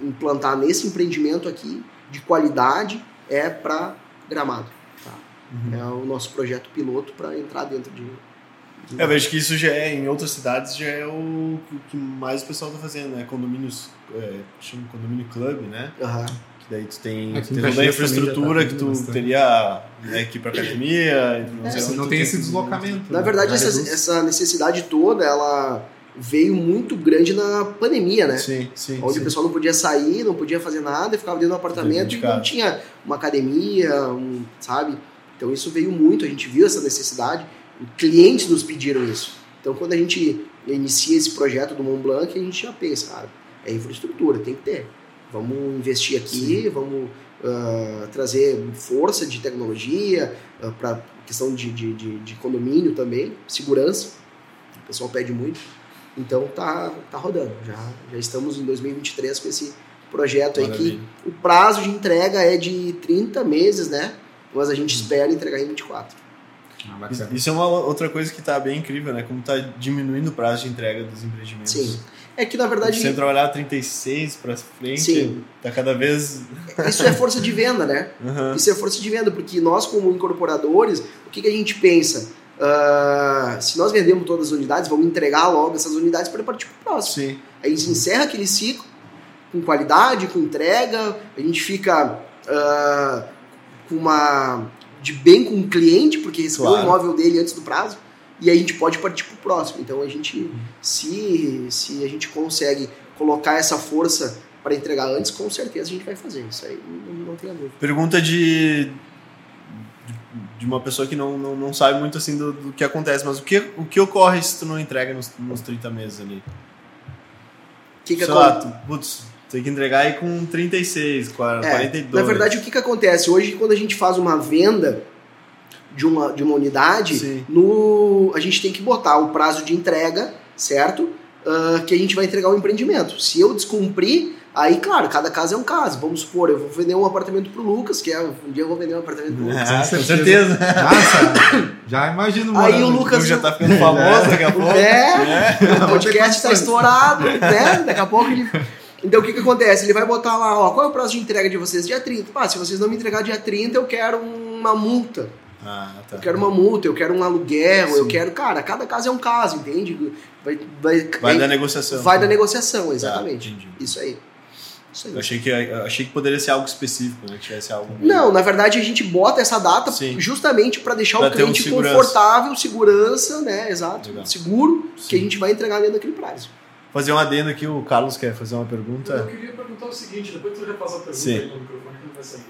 implantar nesse empreendimento aqui, de qualidade, é para Gramado. Tá? Uhum. É o nosso projeto piloto para entrar dentro de, eu vejo que isso já é, em outras cidades, já é o que mais o pessoal está fazendo, né? Condomínios, é, chama condomínio club, né? Uhum. Que daí tu tem, tem toda a infraestrutura tá que tu bastante. teria né, que ir para academia. Não, é, não tem esse deslocamento. Na né? verdade, essa, essa necessidade toda, ela veio muito grande na pandemia, né? Sim, sim. Onde sim. o pessoal não podia sair, não podia fazer nada, ficava dentro do apartamento e não tinha uma academia, um, sabe? Então isso veio muito, a gente viu essa necessidade clientes nos pediram isso. Então, quando a gente inicia esse projeto do Mont Blanc, a gente já pensa, cara, é infraestrutura, tem que ter. Vamos investir aqui, Sim. vamos uh, trazer força de tecnologia uh, ah, para questão de, de, de, de, condomínio também, segurança. O pessoal pede muito. Então, tá, tá rodando. Já, já estamos em 2023 com esse projeto Maravilha. aí que o prazo de entrega é de 30 meses, né? Mas a gente espera entregar em 24. Ah, Isso é uma outra coisa que está bem incrível, né? Como está diminuindo o prazo de entrega dos empreendimentos. Sim. É que na verdade. Você trabalhar 36 para frente, Sim. tá cada vez. Isso é força de venda, né? <laughs> Uhum. Isso é força de venda, porque nós, como incorporadores, o que, que a gente pensa? Uh, se nós vendemos todas as unidades, vamos entregar logo essas unidades para partir para o próximo. Sim. Aí se encerra aquele ciclo com qualidade, com entrega, a gente fica uh, com uma de bem com o cliente, porque recebeu claro. o imóvel dele antes do prazo, e aí a gente pode partir para o próximo. Então a gente, se, se a gente consegue colocar essa força para entregar antes, com certeza a gente vai fazer. Isso aí não, não tem a dúvida. Pergunta de de uma pessoa que não, não, não sabe muito assim do, do, que acontece, mas o que, o que ocorre se tu não entrega nos, nos 30 meses ali? Que que Sei lá, tu, putz, tem que entregar aí com 36, 42. É, na verdade, o que, que acontece? Hoje, quando a gente faz uma venda de uma, de uma unidade, no, a gente tem que botar o prazo de entrega, certo? Uh, que a gente vai entregar o empreendimento. Se eu descumprir, Aí, claro, cada caso é um caso. Vamos supor, eu vou vender um apartamento pro Lucas, que é um dia eu vou vender um apartamento pro Lucas. Ah, com certeza. Nossa, já imagino. Aí o Lucas já tá ficando famoso daqui a <laughs> pouco. É, é. o podcast tá estourado, <laughs> né? Daqui a pouco ele então o que, que acontece? Ele vai botar lá, ó, qual é o prazo de entrega de vocês? Dia 30. Pá, se vocês não me entregar dia 30, eu quero uma multa. Ah, tá. Eu quero uma multa, eu quero um aluguel, Sim. eu quero. Cara, cada caso é um caso, entende? Vai, vai, vai da negociação. Vai da negociação, exatamente. Tá, Isso aí. Isso aí. Eu achei que, eu achei que poderia ser algo específico, né? Que tivesse algo. Não, na verdade a gente bota essa data Sim. justamente para deixar pra o cliente um segurança. confortável, segurança, né? Exato. Legal. Seguro, Sim. que a gente vai entregar dentro daquele prazo fazer um adendo aqui, o Carlos quer fazer uma pergunta. Eu queria perguntar o seguinte, depois tu repassa a pergunta Sim. aí no microfone que não vai sair.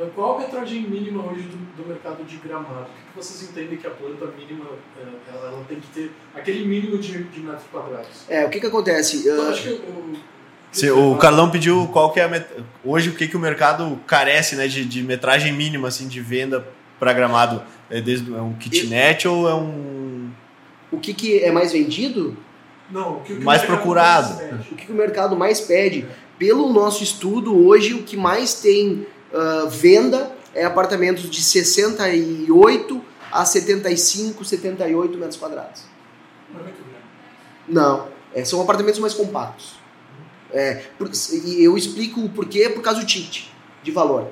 Eh, qual a metragem mínima hoje do, do mercado de gramado? O que vocês entendem que a planta mínima eh, ela, ela tem que ter aquele mínimo de, de metros quadrados? É, o que que acontece? Eu, acho que eu, Sim, o Carlão pediu qual que é met... hoje o que que o mercado carece, né, de, de metragem mínima assim de venda para gramado. É desde é um kitnet eu... ou é um o que que é mais vendido? Não, o que, o que mais procurado. Mais o que o mercado mais pede? Pelo nosso estudo, hoje o que mais tem uh, venda é apartamentos de 68 a 75, 78 metros quadrados. Não é muito grande. Não, é, são apartamentos mais compactos. É, por, e eu explico o porquê por causa do ticket de valor.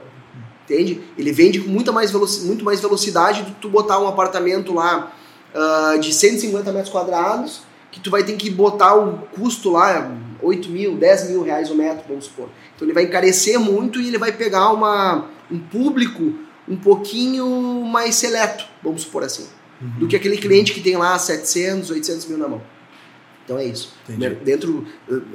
Entende? Ele vende com muita mais muito mais velocidade do que tu botar um apartamento lá uh, de 150 metros quadrados que tu vai ter que botar o custo lá, 8 mil, 10 mil reais o metro, vamos supor. Então ele vai encarecer muito e ele vai pegar uma, um público um pouquinho mais seleto, vamos supor assim, uhum. do que aquele cliente que tem lá 700, 800 mil na mão. Então é isso. Entendi. Dentro,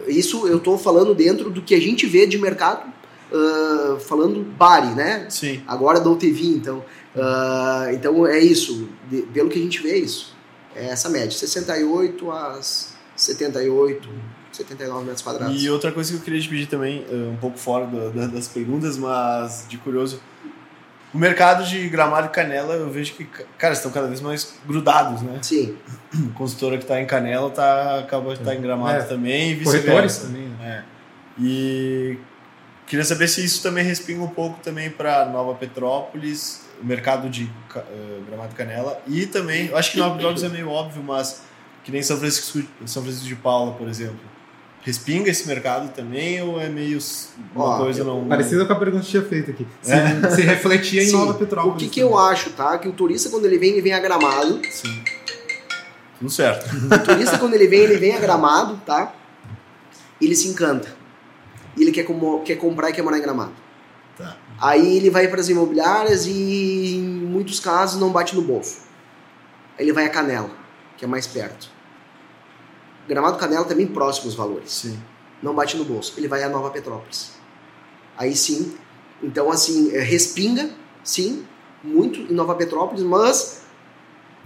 isso eu estou falando dentro do que a gente vê de mercado, uh, falando Bari, né? Sim. Agora da UTV, então. Uh, então é isso. De, pelo que a gente vê, é isso. É essa média, 68 a 78, 79 metros quadrados. E outra coisa que eu queria te pedir também, eh, um pouco fora do, das perguntas, mas de curioso, o mercado de gramado e canela, eu vejo que, cara, estão cada vez mais grudados, né? Sim. A <clears throat> consultora que está em canela tá, acaba de estar tá em gramado é. também e vice-versa. também, né? É. E queria saber se isso também respinga um pouco também para Nova Petrópolis, o mercado de uh, Gramado Canela e também, eu acho que Nova Petrópolis é meio óbvio, mas que nem São Francisco, São Francisco de Paula, por exemplo. Respinga esse mercado também ou é meio uma Ó, coisa não. Parecida com a pergunta que tinha feito aqui. Se, é. <laughs> se refletia em. Nova Petrópolis. O que, que eu acho, tá? Que o turista, quando ele vem, ele vem a gramado. Sim. Tudo certo. O turista, quando ele vem, ele vem a gramado, tá? Ele se encanta. E ele quer, como, quer comprar e quer morar em gramado. Aí ele vai para as imobiliárias e, em muitos casos, não bate no bolso. Aí ele vai a Canela, que é mais perto. Gramado Canela também próximo os valores. Sim. Não bate no bolso. Ele vai a Nova Petrópolis. Aí sim. Então, assim, é, respinga, sim, muito em Nova Petrópolis, mas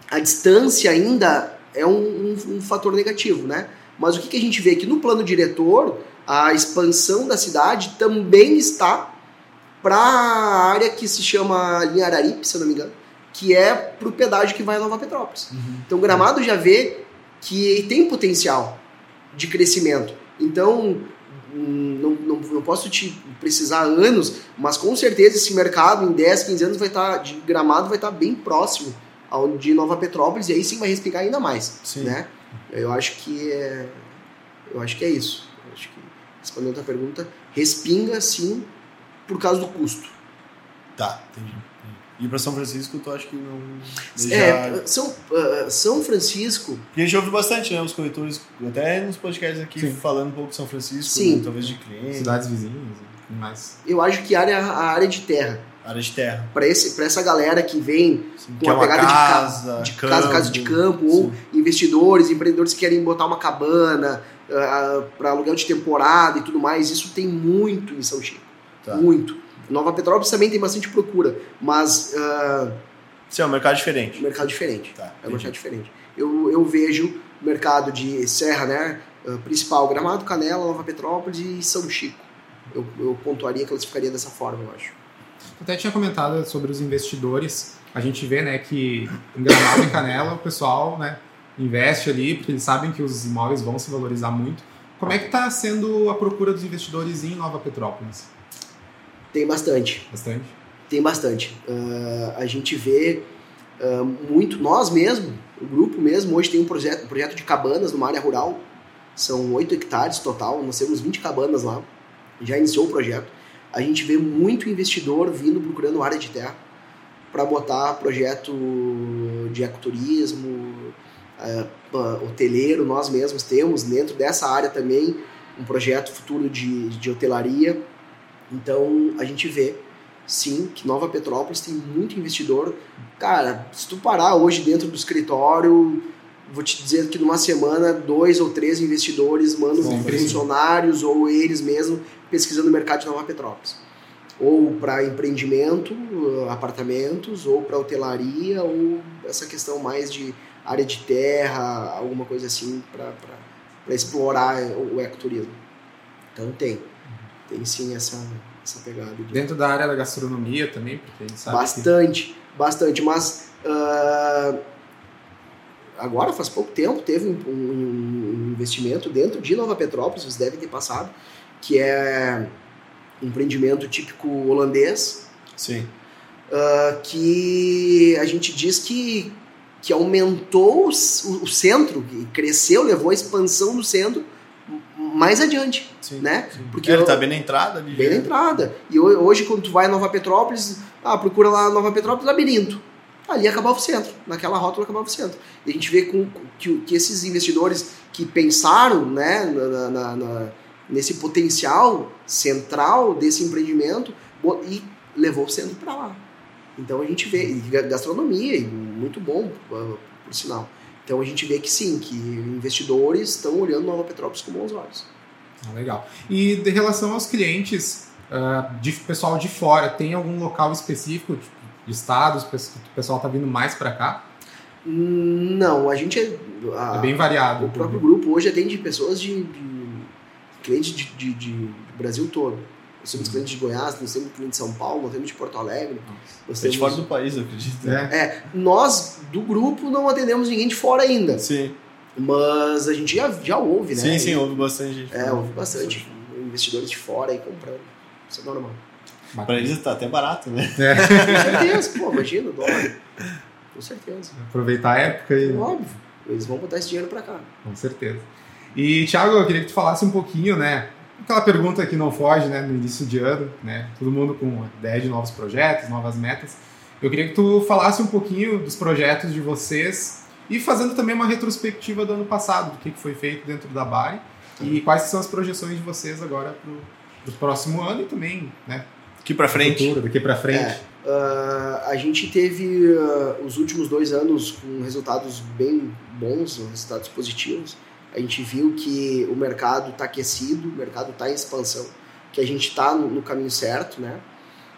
a distância ainda é um, um, um fator negativo, né? Mas o que, que a gente vê aqui no plano diretor, a expansão da cidade também está para a área que se chama linha Araripe, se eu não me engano, que é para o pedágio que vai a Nova Petrópolis. Uhum. Então, Gramado já vê que tem potencial de crescimento. Então, não, não, não, posso te precisar anos, mas com certeza esse mercado em 10, 15 anos vai estar, tá, de gramado vai estar tá bem próximo ao de Nova Petrópolis e aí sim vai respingar ainda mais. Sim. Né? Eu acho que é, eu acho que é isso. Eu acho que, respondendo a pergunta, respinga sim por causa do custo. Tá, entendi. E para São Francisco, tu acha que não. É, São, uh, São Francisco. Porque a gente ouve bastante, né? Os corretores, até nos podcasts aqui, Sim. falando um pouco de São Francisco, Sim. talvez de clientes. Cidades vizinhas, mais. Eu acho que a área, a área de terra. Área de terra. Para essa galera que vem Sim, com a é pegada casa, de, ca de campo, casa, casa de campo, ou investidores, empreendedores que querem botar uma cabana uh, ah, para aluguel de temporada e tudo mais, isso tem muito em São Chico. Tá. Muito Nova Petrópolis também tem bastante procura, mas. Uh, Sim, é um mercado diferente. Mercado diferente. Tá, é um mercado diferente. Eu, eu vejo mercado de Serra, né? Uh, principal, Gramado, Canela, Nova Petrópolis e São Chico. Eu, eu pontuaria, classificaria dessa forma, eu acho. Eu até tinha comentado sobre os investidores. A gente vê, né, que em Gramado e Canela o pessoal, né, investe ali porque eles sabem que os imóveis vão se valorizar muito. Como é que está sendo a procura dos investidores em Nova Petrópolis? Tem bastante. Bastante? Tem bastante. Uh, a gente vê uh, muito, nós mesmo, o grupo mesmo, hoje tem um projeto, um projeto de cabanas numa área rural. São 8 hectares total, nós temos 20 cabanas lá. Já iniciou o projeto. A gente vê muito investidor vindo procurando área de terra para botar projeto de ecoturismo, uh, hoteleiro, nós mesmos temos dentro dessa área também um projeto futuro de, de hotelaria então a gente vê sim que Nova Petrópolis tem muito investidor. Cara, se tu parar hoje dentro do escritório, vou te dizer que numa semana dois ou três investidores mandam funcionários ou eles mesmos pesquisando o mercado de Nova Petrópolis. Ou para empreendimento, apartamentos, ou para hotelaria, ou essa questão mais de área de terra, alguma coisa assim, para explorar o ecoturismo. Então tem tem sim essa, essa pegada. De... Dentro da área da gastronomia também, porque a gente sabe Bastante, que... bastante, mas uh, agora faz pouco tempo teve um, um, investimento dentro de Nova Petrópolis, vocês devem ter passado, que é um empreendimento típico holandês. Sim. Uh, que a gente diz que, que aumentou o, o centro, cresceu, levou a expansão do centro mais adiante, sim, né? Sim. Porque ele está bem na entrada. Bem jeito. na entrada. E hoje, quando tu vai a Nova Petrópolis, ah, procura lá Nova Petrópolis, labirinto. Ali acabava o centro, naquela rótula acabava o centro. E a gente vê com, que, que esses investidores que pensaram né, na, na, na, nesse potencial central desse empreendimento e levou o centro para lá. Então a gente vê, e gastronomia, muito bom, por sinal. Então a gente vê que sim, que investidores estão olhando Nova Petrópolis com bons olhos. Ah, legal. E de relação aos clientes, uh, de pessoal de fora, tem algum local específico de, de estados que o pessoal está vindo mais para cá? Não, a gente é. A, é bem variado. O próprio grupo hoje atende pessoas de, de clientes de, de, de Brasil todo. Nós temos clientes de Goiás, nós temos clientes de São Paulo, nós temos de Porto Alegre. Nós temos... de fora do país, eu acredito. É. é. Nós, do grupo, não atendemos ninguém de fora ainda. Sim. Mas a gente já, já ouve, né? Sim, sim, ouve bastante gente. É, ouve bastante. Investidores de fora aí comprando. Isso é normal. Pra eles tá até barato, né? É. Com certeza, pô, imagina dólar. Com certeza. Aproveitar a época e. Óbvio. Eles vão botar esse dinheiro pra cá. Com certeza. E, Thiago, eu queria que tu falasse um pouquinho, né? Aquela pergunta que não foge, né? No início de ano, né? Todo mundo com ideia de novos projetos, novas metas. Eu queria que tu falasse um pouquinho dos projetos de vocês e fazendo também uma retrospectiva do ano passado, do que foi feito dentro da Bari e quais são as projeções de vocês agora para o próximo ano e também, né? Daqui para frente. Futuro, daqui para frente. É, uh, a gente teve uh, os últimos dois anos com resultados bem bons, resultados positivos. A gente viu que o mercado está aquecido, o mercado está em expansão, que a gente está no, no, caminho certo, né?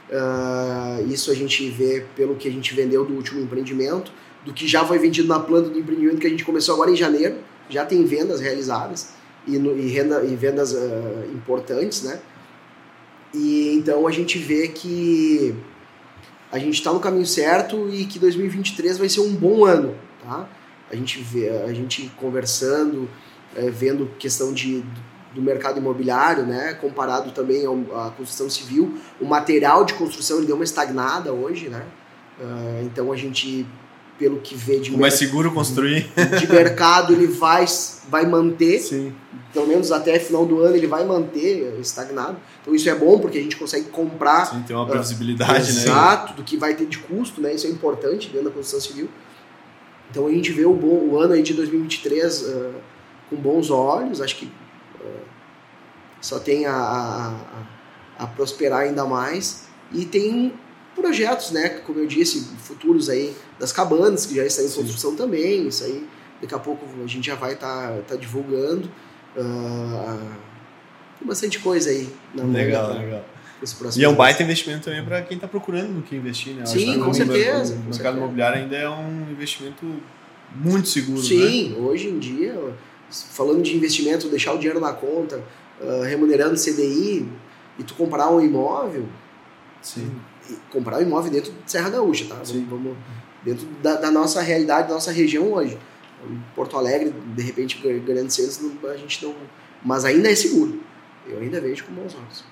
Uh, isso a gente vê pelo que a gente vendeu do último empreendimento, do que já foi vendido na planta do empreendimento que a gente começou agora em janeiro, já tem vendas realizadas e, no, e, renda, e vendas uh, importantes, né? E então a gente vê que a gente está no caminho certo e que 2023 vai ser um bom ano, tá? A gente vê, a gente conversando, é, vendo questão de do mercado imobiliário, né, comparado também à construção civil, o material de construção ele deu uma estagnada hoje, né? Uh, então a gente pelo que vê de mais seguro construir. de mercado ele vai vai manter. Sim. pelo menos até final do ano ele vai manter estagnado. Então isso é bom porque a gente consegue comprar Sim, tem uma previsibilidade uh, né? exato do que vai ter de custo né? Isso é importante dentro da construção civil então a gente vê o bom o ano aí de 2023 uh, com bons olhos acho que uh, só tem a, a, a, prosperar ainda mais e tem projetos, né, como eu disse, futuros aí das cabanas, que já estão em Sim. construção também, isso aí daqui a pouco a gente já vai estar tá, tá divulgando. Uh, tem bastante coisa aí. Na legal, legal. E é um baita investimento também para quem está procurando no que investir, né? Sim, com certeza. O mercado imobiliário ainda é um investimento muito seguro, Sim, né? hoje em dia, falando de investimento, deixar o dinheiro na conta, uh, remunerando CDI, e tu comprar um imóvel, Sim comprar um imóvel dentro de Serra Gaúcha, tá? Vamos, vamos, dentro da, da, nossa realidade, da nossa região hoje. Porto Alegre, de repente, grandes centros, a gente não. Mas ainda é seguro. Eu ainda vejo com bons olhos.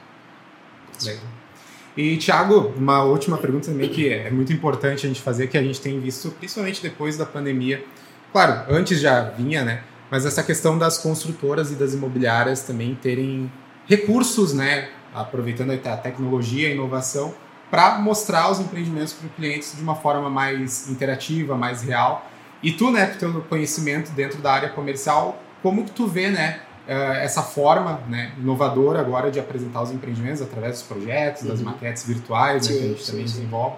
E, Thiago, uma última pergunta também que é muito importante a gente fazer, que a gente tem visto, principalmente depois da pandemia. Claro, antes já vinha, né? Mas essa questão das construtoras e das imobiliárias também terem recursos, né? Aproveitando a tecnologia, a inovação, para mostrar os empreendimentos para os clientes de uma forma mais interativa, mais real. E tu, né, com teu conhecimento dentro da área comercial, como que tu vê, né, essa forma né, inovadora agora de apresentar os empreendimentos através dos projetos, uhum. das maquetes virtuais sim, né, que a gente sim, também sim. desenvolve.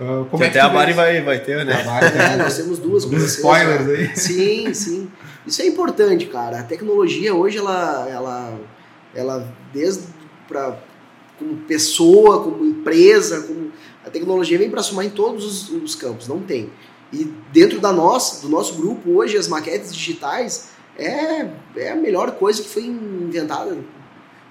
Uh, como é até a Bari vai, vai ter, né? É, <laughs> nós temos duas Alguns spoilers né? aí. Sim, sim. Isso é importante, cara. A tecnologia hoje, ela, ela, ela desde para como pessoa, como empresa, como a tecnologia vem para somar em todos os, os, campos, não tem. E dentro da nossa, do nosso grupo hoje as maquetes digitais é, é a melhor coisa que foi inventada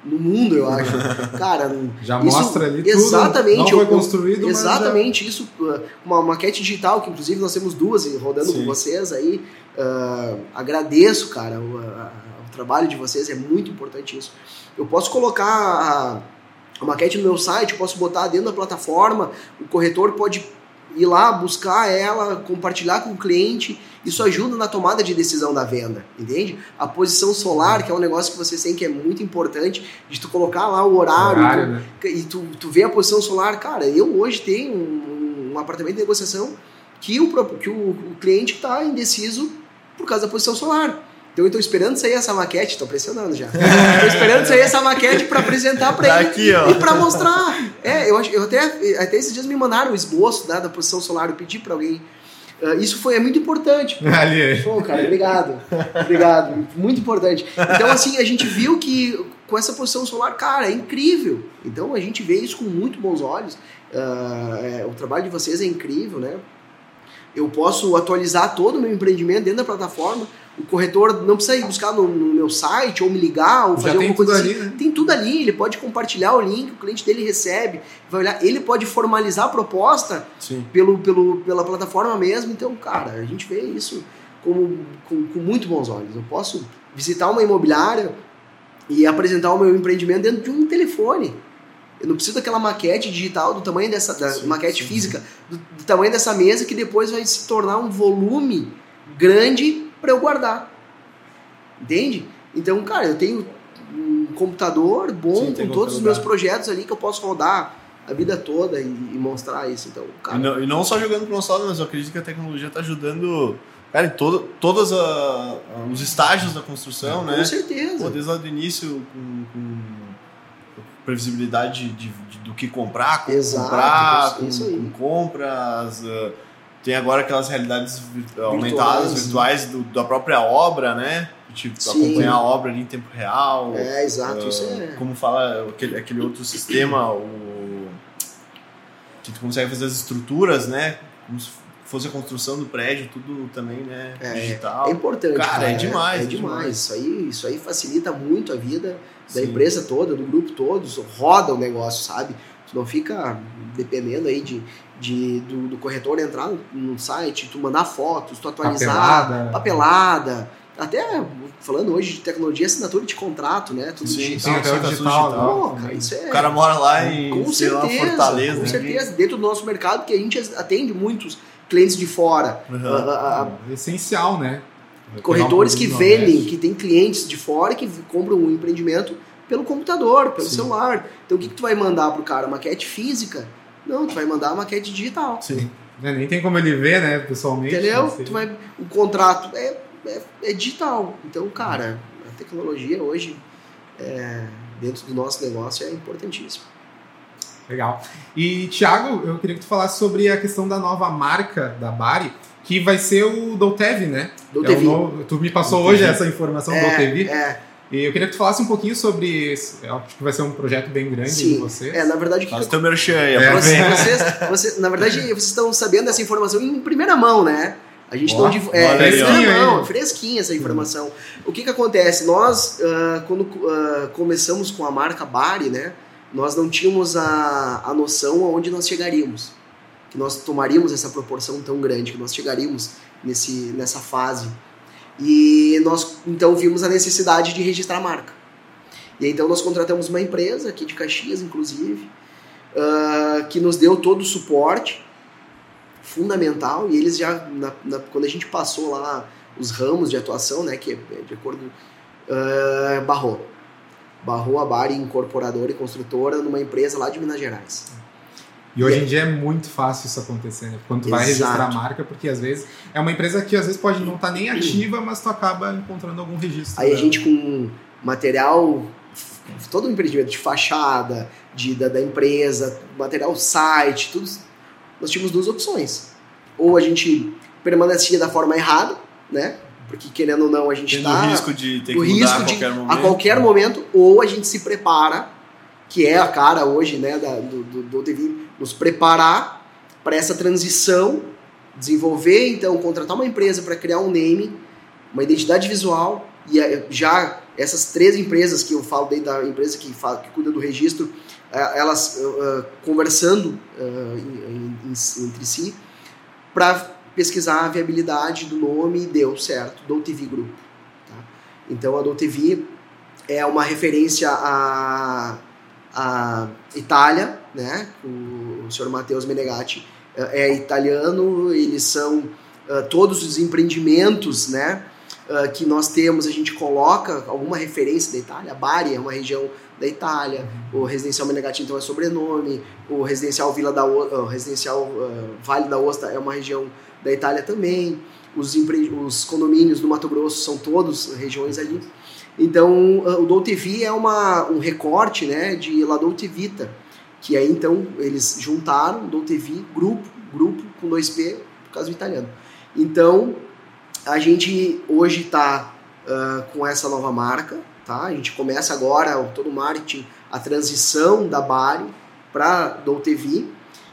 no mundo, eu acho. <laughs> Cara, já isso, mostra ali exatamente, tudo, não foi construído, exatamente já... isso, uh, uma maquete digital que inclusive nós temos duas rodando Sim. com vocês aí. Uh, agradeço, cara, o, o, trabalho de vocês é muito importante isso. Eu posso colocar a maquete no meu site, posso botar dentro da plataforma, o corretor pode ir lá, buscar ela, compartilhar com o cliente. Isso ajuda na tomada de decisão da venda, entende? A posição solar, que é um negócio que vocês têm que é muito importante, de tu colocar lá o horário, horário né? e tu, tu vê a posição solar. Cara, eu hoje tenho um, um apartamento de negociação que o, que o, o cliente está indeciso por causa da posição solar. Então eu tô esperando sair essa maquete, tô pressionando já. <laughs> tô esperando sair essa maquete para apresentar para ele aqui, ó. e para mostrar. É, eu, eu até, até esses dias me mandaram o esboço né, da posição solar, eu pedi para alguém. Uh, isso foi é muito importante. <laughs> Ali. Pô, cara, obrigado. obrigado. Muito importante. Então, assim, a gente viu que com essa posição solar, cara, é incrível. Então a gente vê isso com muito bons olhos. Uh, é, o trabalho de vocês é incrível, né? Eu posso atualizar todo o meu empreendimento dentro da plataforma o corretor não precisa ir buscar no, no meu site ou me ligar ou fazer alguma coisa assim. Ali, né? Tem tudo ali, ele pode compartilhar o link, o cliente dele recebe, vai olhar, ele pode formalizar a proposta pelo, pelo, pela plataforma mesmo. Então, cara, a gente vê isso como, com, com muito bons olhos. Eu posso visitar uma imobiliária e apresentar o meu empreendimento dentro de um telefone. Eu não preciso daquela maquete digital do tamanho dessa da sim, maquete sim, física, do, do, tamanho dessa mesa que depois vai se tornar um volume grande para eu guardar. Entende? Então, cara, eu tenho um computador bom sim, com todos os meus projetos ali que eu posso rodar a vida toda e, e mostrar isso. Então, cara, e, não, e não só jogando pro nosso lado, mas eu acredito que a tecnologia está ajudando Cara, em todo, todos os estágios da construção, com né? Com certeza. Pô, desde lá do início, com, com previsibilidade de, de, do que comprar, como Exato, comprar, com, com, compras. Uh, tem agora aquelas realidades aumentadas, virtuais, virtuais do, da própria obra, né? Tipo, Sim. acompanhar a obra ali em tempo real. É, exato, uh, isso é. Como fala aquele, aquele outro sistema, o que tu consegue fazer as estruturas, né? Como se fosse a construção do prédio, tudo também, né? É, digital. É importante. Cara, cara é demais. É, é demais. demais. Isso, aí, isso aí facilita muito a vida da Sim. empresa toda, do grupo todo, roda o negócio, sabe? Tu não fica dependendo aí de, de do, do corretor entrar no site, tu mandar fotos, tu atualizar, papelada. papelada até falando hoje de tecnologia, assinatura de contrato, né? Tudo sim, digital. Sim, até digital. digital. Pô, cara, isso é... O cara mora lá em com certeza, lá, Fortaleza. Com né? certeza, dentro do nosso mercado, que a gente atende muitos clientes de fora. Uhum. A, a, é essencial, né? Corretores que vendem, que tem clientes de fora que compram um empreendimento pelo computador, pelo Sim. celular. Então o que, que tu vai mandar pro cara? Maquete física? Não, tu vai mandar a maquete digital. Sim. É, nem tem como ele ver, né, pessoalmente. Entendeu? Tu vai, o contrato é, é, é, digital. Então, cara, a tecnologia hoje, é, dentro do nosso negócio, é importantíssima. Legal. E, Thiago, eu queria que tu falasse sobre a questão da nova marca da Bari, que vai ser o Doutev, né? Doutev. É tu me passou Doutev. hoje essa informação, é, Doutev. É. E eu queria que tu falasse um pouquinho sobre. Esse, acho que vai ser um projeto bem grande Sim. de vocês. É, na verdade. Faz que teu merchan aí, é, vocês, vocês, Na verdade, vocês estão sabendo dessa informação em primeira mão, né? A gente está oh, é, fresquinha, mão, fresquinha essa informação. O que que acontece? Nós, uh, quando uh, começamos com a marca Bari, né? nós não tínhamos a, a noção aonde nós chegaríamos. Que nós tomaríamos essa proporção tão grande, que nós chegaríamos nesse, nessa fase. E nós então vimos a necessidade de registrar a marca. E então nós contratamos uma empresa aqui de Caxias, inclusive, uh, que nos deu todo o suporte fundamental. E eles já, na, na, quando a gente passou lá os ramos de atuação, né, que é de acordo, uh, barrou barrou a Bari incorporadora e construtora numa empresa lá de Minas Gerais. E hoje em dia é muito fácil isso acontecer, né? Quando tu Exato. vai registrar a marca, porque às vezes é uma empresa que às vezes pode não estar tá nem ativa, mas tu acaba encontrando algum registro. Aí a gente com material, todo o empreendimento de fachada, de, da, da empresa, material site, tudo, nós tínhamos duas opções. Ou a gente permanecia da forma errada, né? Porque querendo ou não, a gente está. risco de ter que mudar a qualquer de, momento. A qualquer momento, ou a gente se prepara, que é a cara hoje né, da, do, do, do TV, nos preparar para essa transição, desenvolver, então, contratar uma empresa para criar um name, uma identidade visual, e já essas três empresas que eu falo dentro da empresa que, fala, que cuida do registro, elas uh, conversando uh, em, em, entre si, para pesquisar a viabilidade do nome e deu certo, DouTV Group. Tá? Então a DouTV é uma referência à, à Itália, né? O, o senhor Matheus Menegatti é, é italiano, eles são uh, todos os empreendimentos, né? Uh, que nós temos, a gente coloca alguma referência da Itália. A Bari é uma região da Itália, o residencial Menegatti então é sobrenome, o residencial Vila da o, residencial uh, Vale da Osta é uma região da Itália também, os, os condomínios do Mato Grosso são todos regiões ali. Então, o Dolce V é uma, um recorte né, de La Dolce Vita, que aí então eles juntaram Dolce V, grupo, grupo com 2P, por causa do italiano. Então, a gente hoje está uh, com essa nova marca, tá? A gente começa agora todo o marketing, a transição da Bari para Dolce V,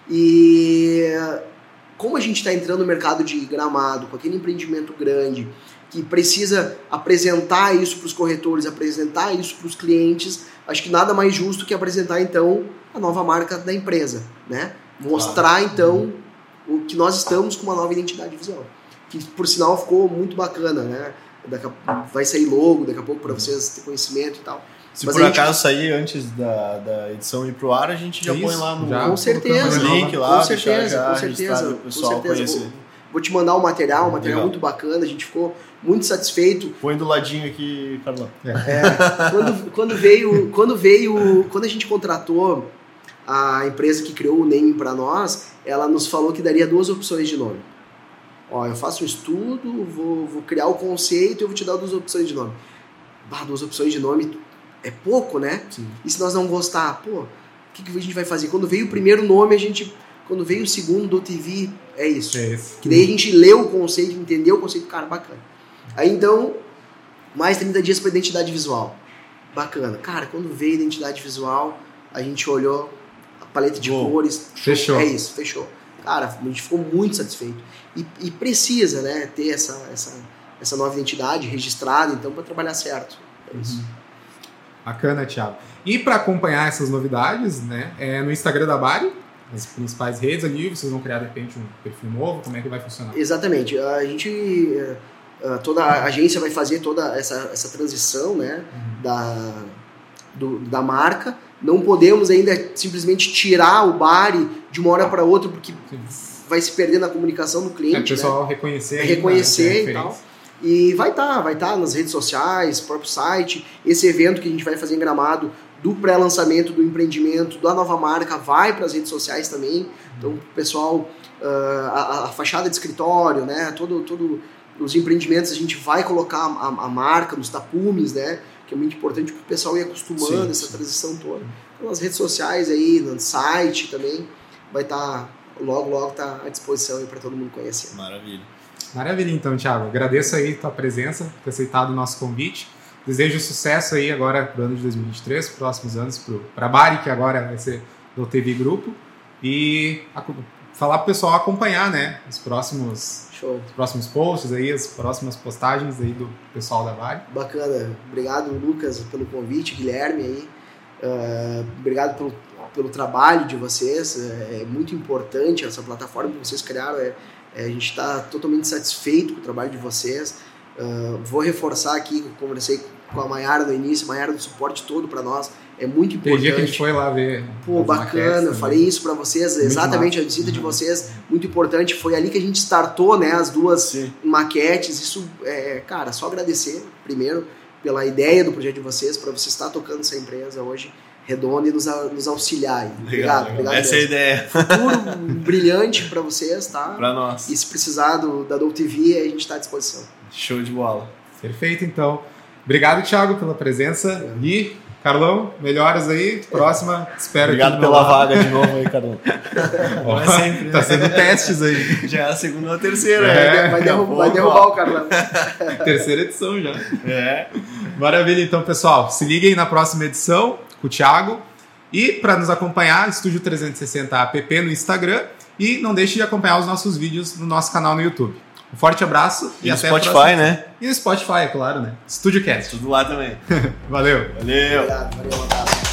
e como a gente está entrando no mercado de gramado, com aquele empreendimento grande, que precisa apresentar isso para os corretores, apresentar isso para os clientes, acho que nada mais justo que apresentar então a nova marca da empresa, né? Mostrar então o que nós estamos com uma nova identidade visual. que por sinal ficou muito bacana, né? Daqui a, vai sair logo daqui a pouco para vocês terem conhecimento e tal. Se Mas por gente... acaso sair antes da, da edição ir pro ar, a gente já Isso, põe lá no, já, com certeza, no link lá, com certeza, já, com certeza, com certeza. Vou, vou, te mandar o um material, um material Legal. muito bacana, a gente ficou muito satisfeito. Põe do ladinho aqui, Carlão. É. É, quando, quando veio, quando veio, quando a gente contratou a empresa que criou o name para nós, ela nos falou que daria duas opções de nome. Ó, eu faço um estudo, vou, vou criar o conceito e eu vou te dar duas opções de nome. Bah, duas opções de nome é pouco, né? Sim. E se nós não gostar, pô, o que, que a gente vai fazer? Quando veio o primeiro nome, a gente. Quando veio o segundo do TV, é isso. É isso. Que daí a gente leu o conceito, entendeu o conceito, cara, bacana. Aí então, mais 30 dias para identidade visual. Bacana. Cara, quando veio a identidade visual, a gente olhou a paleta de Bom, cores. Fechou. É isso, fechou. Cara, a gente ficou muito satisfeito. E, e precisa, né, ter essa, essa, essa nova identidade registrada, então, para trabalhar certo. É isso. Uhum. Bacana, Thiago. E para acompanhar essas novidades, né, é no Instagram da Bari, as principais redes ali, vocês vão criar de repente um perfil novo, como é que vai funcionar? Exatamente. A gente, eh, toda a agência vai fazer toda essa, essa transição, né, uhum. da, do, da marca. Não podemos ainda simplesmente tirar o Bari de uma hora para outra, porque Sim. vai se perder na comunicação do cliente. É, o pessoal né? reconhecer. Reconhecer né, e tal. E vai estar, tá, vai estar tá nas redes sociais, próprio site. Esse evento que a gente vai fazer em Gramado do pré-lançamento do empreendimento, da nova marca, vai para as redes sociais também. Então, o pessoal, uh, a, a, fachada de escritório, né, todo, todo os empreendimentos a gente vai colocar a, a marca nos tapumes, né, que é muito importante para o pessoal ir acostumando sim, essa sim. transição toda. Então, nas redes sociais aí, no site também, vai estar tá, logo, logo tá à disposição para todo mundo conhecer. Maravilha. Maravilha, então, Thiago. Agradeço aí tua presença, ter aceitado o nosso convite. Desejo sucesso aí agora para o ano de 2023, próximos anos para a Bari, que agora vai ser do TV Grupo. E a, falar para o pessoal acompanhar né, os, próximos, Show. os próximos posts, aí, as próximas postagens aí do pessoal da Bari. Bacana. Obrigado, Lucas, pelo convite, Guilherme aí. Uh, obrigado pelo, pelo trabalho de vocês. É, é muito importante essa plataforma que vocês criaram. É, é, a gente está totalmente satisfeito com o trabalho de vocês. Uh, vou reforçar aqui, conversei com a Mayara no início, a Mayara do suporte todo para nós. É muito importante. Tem dia que a gente foi lá ver. Pô, bacana, eu falei isso para vocês, muito exatamente massa. a visita uhum. de vocês, muito importante. Foi ali que a gente startou né, as duas Sim. maquetes. Isso, é, cara, só agradecer primeiro pela ideia do projeto de vocês, para você estar tocando essa empresa hoje redonda e nos, nos auxiliar. Legal, obrigado, legal. obrigado. Essa mesmo. é a ideia. Futuro brilhante para vocês, tá? Para nós. E se precisar do, da Dou TV, a gente está à disposição. Show de bola. Perfeito, então. Obrigado, Thiago, pela presença. É. E, Carlão, melhoras aí. Próxima, espero Obrigado pela vaga de novo aí, Carlão. <laughs> Ó, é sempre, né? Tá sendo testes aí. Já é a segunda ou a terceira. É, vai, derrubar, vai derrubar o Carlão. <laughs> terceira edição já. É. Maravilha, então, pessoal. Se liguem na próxima edição com o Thiago. E para nos acompanhar, Estúdio 360 app no Instagram. E não deixe de acompanhar os nossos vídeos no nosso canal no YouTube. Um forte abraço e, e até Spotify, a próxima. né? E no Spotify, é claro, né? Estúdio Cast. Tudo lá também. <laughs> Valeu. Valeu. Obrigado, valeu, um abraço.